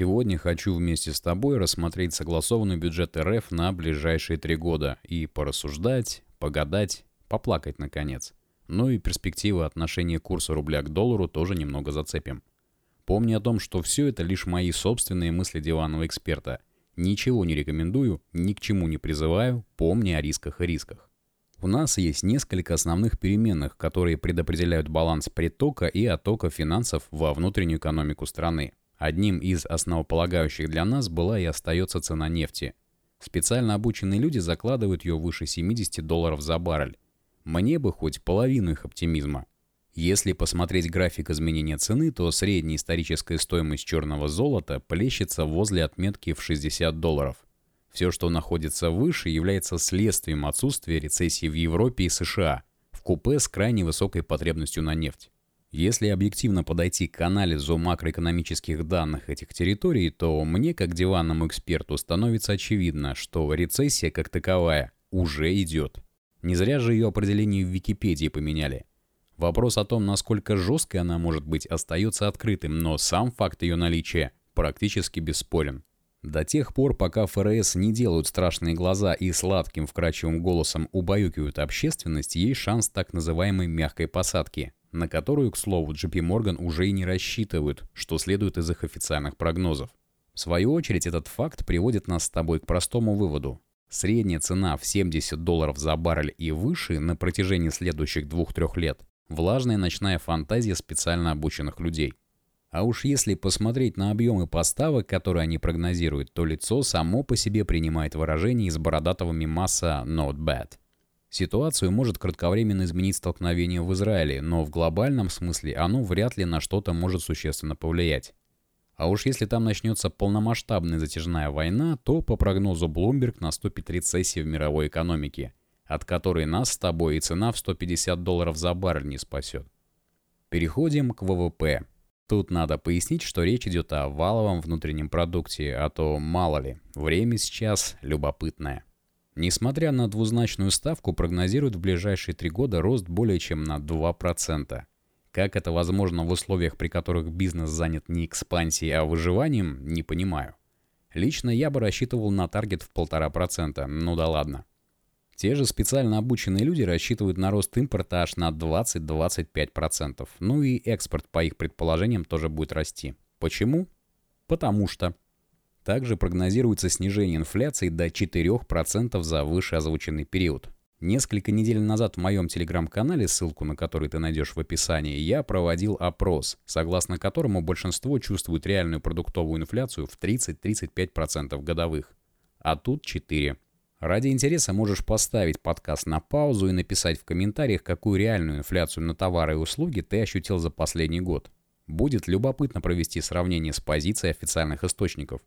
Сегодня хочу вместе с тобой рассмотреть согласованный бюджет РФ на ближайшие три года и порассуждать, погадать, поплакать наконец. Ну и перспективы отношения курса рубля к доллару тоже немного зацепим. Помни о том, что все это лишь мои собственные мысли диванного эксперта. Ничего не рекомендую, ни к чему не призываю, помни о рисках и рисках. У нас есть несколько основных переменных, которые предопределяют баланс притока и оттока финансов во внутреннюю экономику страны. Одним из основополагающих для нас была и остается цена нефти. Специально обученные люди закладывают ее выше 70 долларов за баррель. Мне бы хоть половину их оптимизма. Если посмотреть график изменения цены, то средняя историческая стоимость черного золота плещется возле отметки в 60 долларов – все, что находится выше, является следствием отсутствия рецессии в Европе и США, в купе с крайне высокой потребностью на нефть. Если объективно подойти к анализу макроэкономических данных этих территорий, то мне, как диванному эксперту, становится очевидно, что рецессия как таковая уже идет. Не зря же ее определение в Википедии поменяли. Вопрос о том, насколько жесткой она может быть, остается открытым, но сам факт ее наличия практически бесспорен. До тех пор, пока ФРС не делают страшные глаза и сладким вкрадчивым голосом убаюкивают общественность, есть шанс так называемой мягкой посадки, на которую, к слову, JP Morgan уже и не рассчитывают, что следует из их официальных прогнозов. В свою очередь, этот факт приводит нас с тобой к простому выводу. Средняя цена в 70 долларов за баррель и выше на протяжении следующих 2-3 лет – влажная ночная фантазия специально обученных людей. А уж если посмотреть на объемы поставок, которые они прогнозируют, то лицо само по себе принимает выражение из бородатого мимаса «not bad». Ситуацию может кратковременно изменить столкновение в Израиле, но в глобальном смысле оно вряд ли на что-то может существенно повлиять. А уж если там начнется полномасштабная затяжная война, то по прогнозу Bloomberg наступит рецессия в мировой экономике, от которой нас с тобой и цена в 150 долларов за баррель не спасет. Переходим к ВВП. Тут надо пояснить, что речь идет о валовом внутреннем продукте, а то мало ли, время сейчас любопытное. Несмотря на двузначную ставку, прогнозируют в ближайшие три года рост более чем на 2%. Как это возможно в условиях, при которых бизнес занят не экспансией, а выживанием, не понимаю. Лично я бы рассчитывал на таргет в 1,5%, ну да ладно. Те же специально обученные люди рассчитывают на рост импорта аж на 20-25%. Ну и экспорт, по их предположениям, тоже будет расти. Почему? Потому что. Также прогнозируется снижение инфляции до 4% за вышеозвученный период. Несколько недель назад в моем телеграм-канале, ссылку на который ты найдешь в описании, я проводил опрос, согласно которому большинство чувствует реальную продуктовую инфляцию в 30-35% годовых. А тут 4%. Ради интереса можешь поставить подкаст на паузу и написать в комментариях, какую реальную инфляцию на товары и услуги ты ощутил за последний год. Будет любопытно провести сравнение с позицией официальных источников.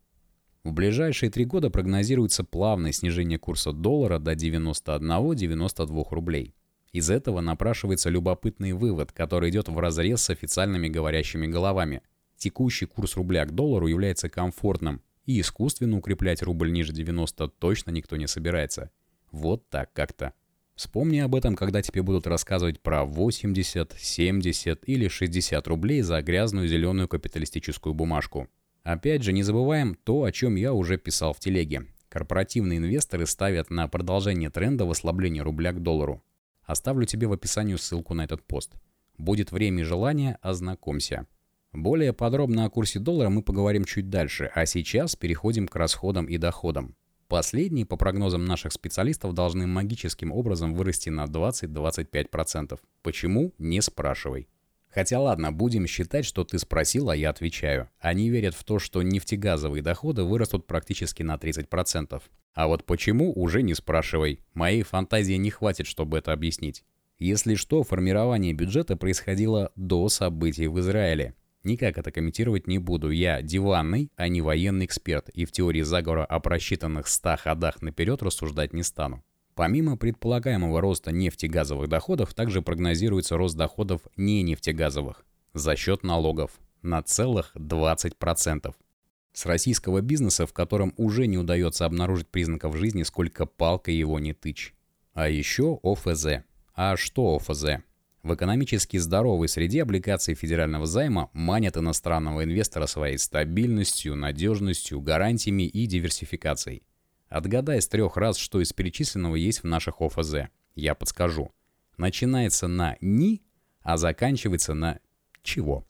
В ближайшие три года прогнозируется плавное снижение курса доллара до 91-92 рублей. Из этого напрашивается любопытный вывод, который идет в разрез с официальными говорящими головами. Текущий курс рубля к доллару является комфортным, и искусственно укреплять рубль ниже 90 точно никто не собирается. Вот так как-то. Вспомни об этом, когда тебе будут рассказывать про 80, 70 или 60 рублей за грязную зеленую капиталистическую бумажку. Опять же, не забываем то, о чем я уже писал в телеге. Корпоративные инвесторы ставят на продолжение тренда в ослаблении рубля к доллару. Оставлю тебе в описании ссылку на этот пост. Будет время и желание, ознакомься. Более подробно о курсе доллара мы поговорим чуть дальше, а сейчас переходим к расходам и доходам. Последние, по прогнозам наших специалистов, должны магическим образом вырасти на 20-25%. Почему? Не спрашивай. Хотя ладно, будем считать, что ты спросил, а я отвечаю. Они верят в то, что нефтегазовые доходы вырастут практически на 30%. А вот почему, уже не спрашивай. Моей фантазии не хватит, чтобы это объяснить. Если что, формирование бюджета происходило до событий в Израиле. Никак это комментировать не буду. Я диванный, а не военный эксперт, и в теории заговора о просчитанных 100 ходах наперед рассуждать не стану. Помимо предполагаемого роста нефтегазовых доходов, также прогнозируется рост доходов не нефтегазовых за счет налогов на целых 20%. С российского бизнеса, в котором уже не удается обнаружить признаков жизни, сколько палка его не тычь. А еще ОФЗ. А что ОФЗ? В экономически здоровой среде облигации федерального займа манят иностранного инвестора своей стабильностью, надежностью, гарантиями и диверсификацией. Отгадай с трех раз, что из перечисленного есть в наших ОФЗ. Я подскажу. Начинается на «ни», а заканчивается на «чего».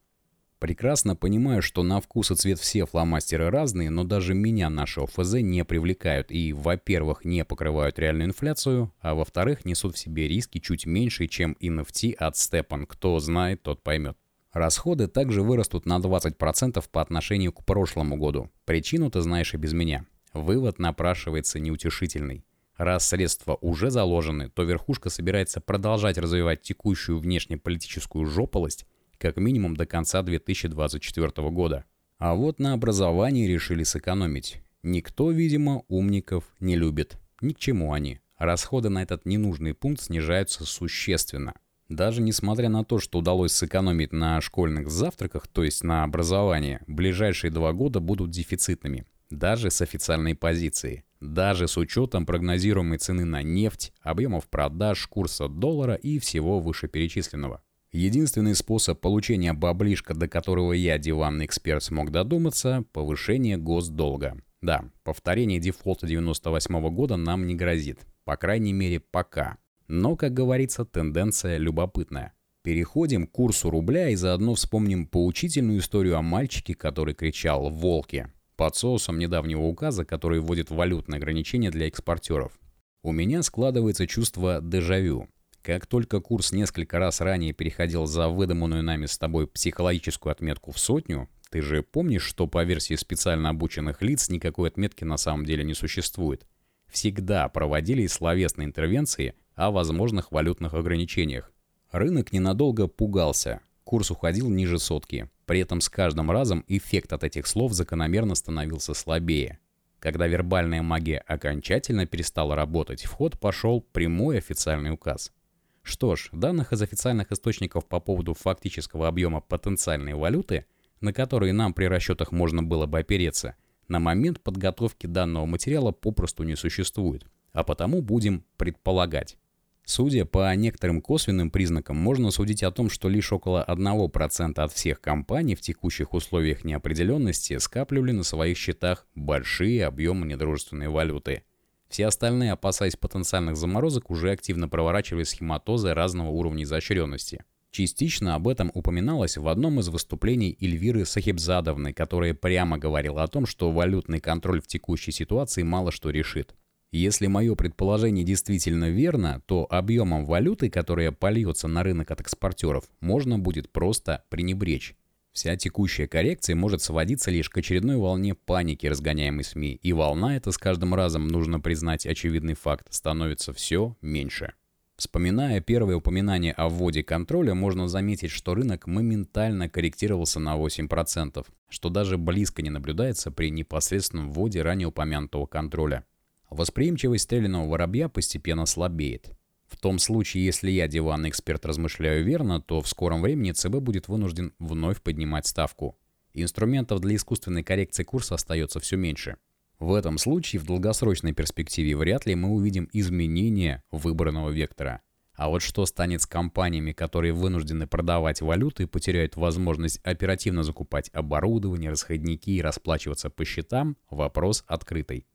Прекрасно понимаю, что на вкус и цвет все фломастеры разные, но даже меня наши ОФЗ не привлекают и, во-первых, не покрывают реальную инфляцию, а во-вторых, несут в себе риски чуть меньше, чем NFT от Stepan. Кто знает, тот поймет. Расходы также вырастут на 20% по отношению к прошлому году. Причину ты знаешь и без меня. Вывод напрашивается неутешительный. Раз средства уже заложены, то верхушка собирается продолжать развивать текущую внешнеполитическую жополость как минимум до конца 2024 года. А вот на образовании решили сэкономить. Никто, видимо, умников не любит. Ни к чему они. Расходы на этот ненужный пункт снижаются существенно. Даже несмотря на то, что удалось сэкономить на школьных завтраках, то есть на образовании, ближайшие два года будут дефицитными. Даже с официальной позиции. Даже с учетом прогнозируемой цены на нефть, объемов продаж, курса доллара и всего вышеперечисленного. Единственный способ получения баблишка, до которого я, диванный эксперт, смог додуматься – повышение госдолга. Да, повторение дефолта 98 -го года нам не грозит. По крайней мере, пока. Но, как говорится, тенденция любопытная. Переходим к курсу рубля и заодно вспомним поучительную историю о мальчике, который кричал «Волки!» Под соусом недавнего указа, который вводит валютные ограничения для экспортеров. У меня складывается чувство дежавю. Как только курс несколько раз ранее переходил за выдуманную нами с тобой психологическую отметку в сотню, ты же помнишь, что по версии специально обученных лиц никакой отметки на самом деле не существует. Всегда проводили словесные интервенции о возможных валютных ограничениях. Рынок ненадолго пугался, курс уходил ниже сотки. При этом с каждым разом эффект от этих слов закономерно становился слабее. Когда вербальная магия окончательно перестала работать, в ход пошел прямой официальный указ – что ж, данных из официальных источников по поводу фактического объема потенциальной валюты, на которые нам при расчетах можно было бы опереться, на момент подготовки данного материала попросту не существует, а потому будем предполагать. Судя по некоторым косвенным признакам, можно судить о том, что лишь около 1% от всех компаний в текущих условиях неопределенности скапливали на своих счетах большие объемы недружественной валюты – все остальные, опасаясь потенциальных заморозок, уже активно проворачивали схематозы разного уровня изощренности. Частично об этом упоминалось в одном из выступлений Эльвиры Сахибзадовны, которая прямо говорила о том, что валютный контроль в текущей ситуации мало что решит. Если мое предположение действительно верно, то объемом валюты, которая польется на рынок от экспортеров, можно будет просто пренебречь. Вся текущая коррекция может сводиться лишь к очередной волне паники, разгоняемой СМИ, и волна эта с каждым разом, нужно признать очевидный факт, становится все меньше. Вспоминая первое упоминание о вводе контроля, можно заметить, что рынок моментально корректировался на 8%, что даже близко не наблюдается при непосредственном вводе ранее упомянутого контроля. Восприимчивость стрелянного воробья постепенно слабеет. В том случае, если я, диванный эксперт, размышляю верно, то в скором времени ЦБ будет вынужден вновь поднимать ставку. Инструментов для искусственной коррекции курса остается все меньше. В этом случае в долгосрочной перспективе вряд ли мы увидим изменения выбранного вектора. А вот что станет с компаниями, которые вынуждены продавать валюту и потеряют возможность оперативно закупать оборудование, расходники и расплачиваться по счетам – вопрос открытый.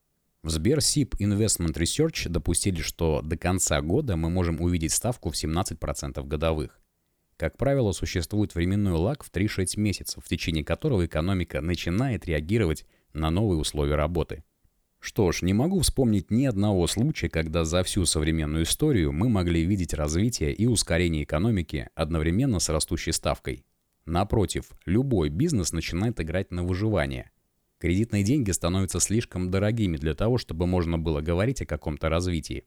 В Сберсип Investment Research допустили, что до конца года мы можем увидеть ставку в 17% годовых. Как правило, существует временной лаг в 3-6 месяцев, в течение которого экономика начинает реагировать на новые условия работы. Что ж, не могу вспомнить ни одного случая, когда за всю современную историю мы могли видеть развитие и ускорение экономики одновременно с растущей ставкой. Напротив, любой бизнес начинает играть на выживание – Кредитные деньги становятся слишком дорогими для того, чтобы можно было говорить о каком-то развитии.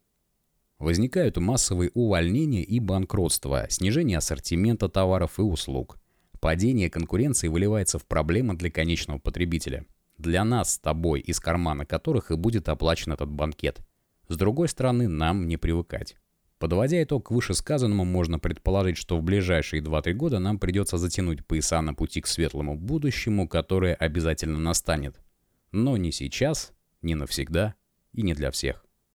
Возникают массовые увольнения и банкротства, снижение ассортимента товаров и услуг. Падение конкуренции выливается в проблемы для конечного потребителя. Для нас с тобой, из кармана которых и будет оплачен этот банкет. С другой стороны, нам не привыкать. Подводя итог к вышесказанному, можно предположить, что в ближайшие 2-3 года нам придется затянуть пояса на пути к светлому будущему, которое обязательно настанет. Но не сейчас, не навсегда и не для всех.